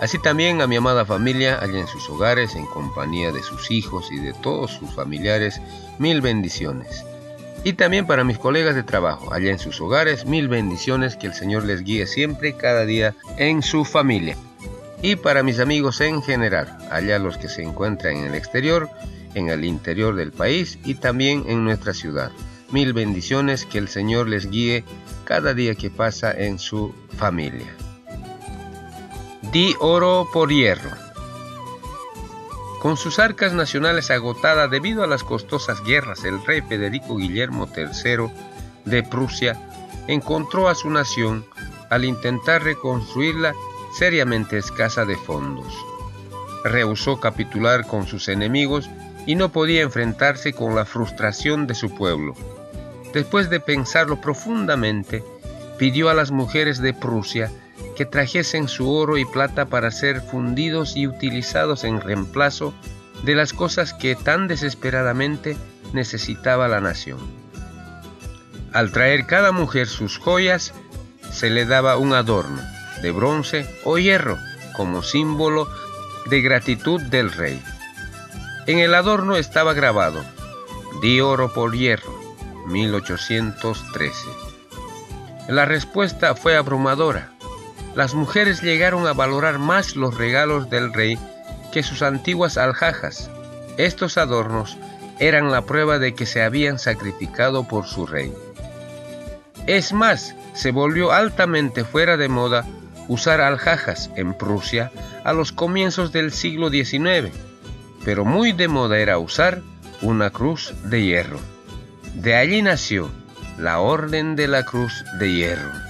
Así también a mi amada familia allá en sus hogares, en compañía de sus hijos y de todos sus familiares, mil bendiciones. Y también para mis colegas de trabajo allá en sus hogares, mil bendiciones, que el Señor les guíe siempre, cada día, en su familia. Y para mis amigos en general, allá los que se encuentran en el exterior, en el interior del país y también en nuestra ciudad. Mil bendiciones, que el Señor les guíe cada día que pasa en su familia. Di oro por hierro. Con sus arcas nacionales agotadas debido a las costosas guerras, el rey Federico Guillermo III de Prusia encontró a su nación al intentar reconstruirla seriamente escasa de fondos. Rehusó capitular con sus enemigos y no podía enfrentarse con la frustración de su pueblo. Después de pensarlo profundamente, pidió a las mujeres de Prusia que trajesen su oro y plata para ser fundidos y utilizados en reemplazo de las cosas que tan desesperadamente necesitaba la nación. Al traer cada mujer sus joyas, se le daba un adorno de bronce o hierro como símbolo de gratitud del rey. En el adorno estaba grabado, di oro por hierro, 1813. La respuesta fue abrumadora las mujeres llegaron a valorar más los regalos del rey que sus antiguas alhajas. Estos adornos eran la prueba de que se habían sacrificado por su rey. Es más, se volvió altamente fuera de moda usar alhajas en Prusia a los comienzos del siglo XIX, pero muy de moda era usar una cruz de hierro. De allí nació la Orden de la Cruz de Hierro.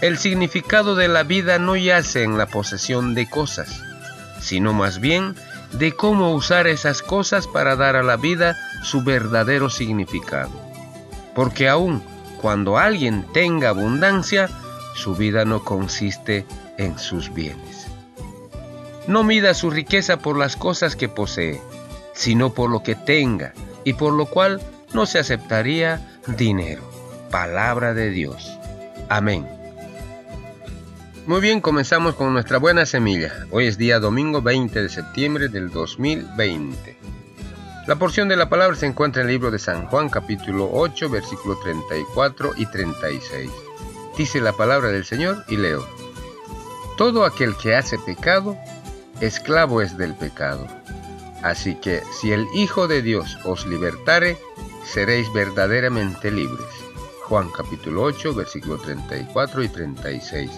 El significado de la vida no yace en la posesión de cosas, sino más bien de cómo usar esas cosas para dar a la vida su verdadero significado. Porque aun cuando alguien tenga abundancia, su vida no consiste en sus bienes. No mida su riqueza por las cosas que posee, sino por lo que tenga, y por lo cual no se aceptaría dinero. Palabra de Dios. Amén. Muy bien, comenzamos con nuestra buena semilla. Hoy es día domingo 20 de septiembre del 2020. La porción de la palabra se encuentra en el libro de San Juan capítulo 8 versículo 34 y 36. Dice la palabra del Señor y leo. Todo aquel que hace pecado, esclavo es del pecado. Así que si el Hijo de Dios os libertare, seréis verdaderamente libres. Juan capítulo 8 versículo 34 y 36.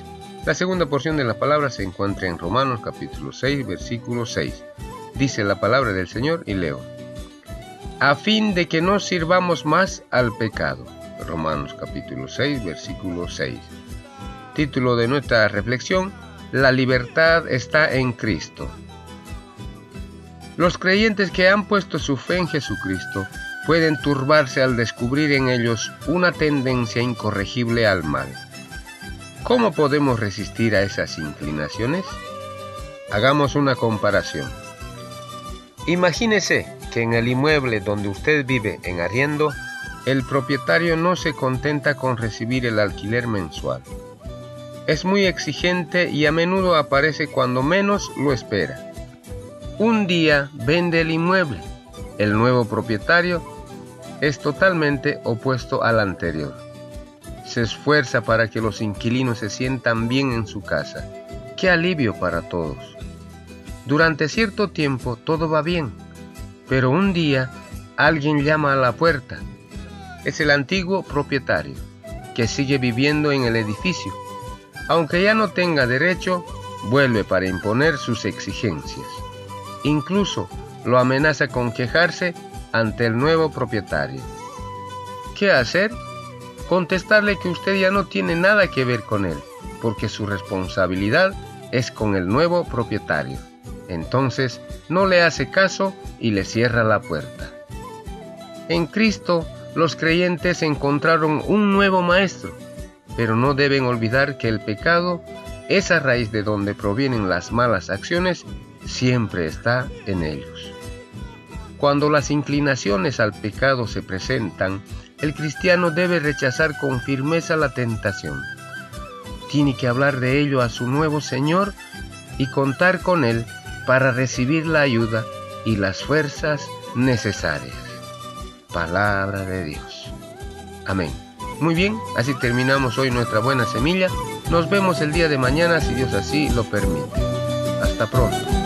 La segunda porción de la palabra se encuentra en Romanos capítulo 6, versículo 6. Dice la palabra del Señor y leo. A fin de que no sirvamos más al pecado. Romanos capítulo 6, versículo 6. Título de nuestra reflexión. La libertad está en Cristo. Los creyentes que han puesto su fe en Jesucristo pueden turbarse al descubrir en ellos una tendencia incorregible al mal ¿Cómo podemos resistir a esas inclinaciones? Hagamos una comparación. Imagínese que en el inmueble donde usted vive en arriendo, el propietario no se contenta con recibir el alquiler mensual. Es muy exigente y a menudo aparece cuando menos lo espera. Un día vende el inmueble. El nuevo propietario es totalmente opuesto al anterior se esfuerza para que los inquilinos se sientan bien en su casa. ¡Qué alivio para todos! Durante cierto tiempo todo va bien, pero un día alguien llama a la puerta. Es el antiguo propietario, que sigue viviendo en el edificio. Aunque ya no tenga derecho, vuelve para imponer sus exigencias. Incluso lo amenaza con quejarse ante el nuevo propietario. ¿Qué hacer? Contestarle que usted ya no tiene nada que ver con él, porque su responsabilidad es con el nuevo propietario. Entonces no le hace caso y le cierra la puerta. En Cristo los creyentes encontraron un nuevo maestro, pero no deben olvidar que el pecado, esa raíz de donde provienen las malas acciones, siempre está en ellos. Cuando las inclinaciones al pecado se presentan, el cristiano debe rechazar con firmeza la tentación. Tiene que hablar de ello a su nuevo Señor y contar con Él para recibir la ayuda y las fuerzas necesarias. Palabra de Dios. Amén. Muy bien, así terminamos hoy nuestra buena semilla. Nos vemos el día de mañana si Dios así lo permite. Hasta pronto.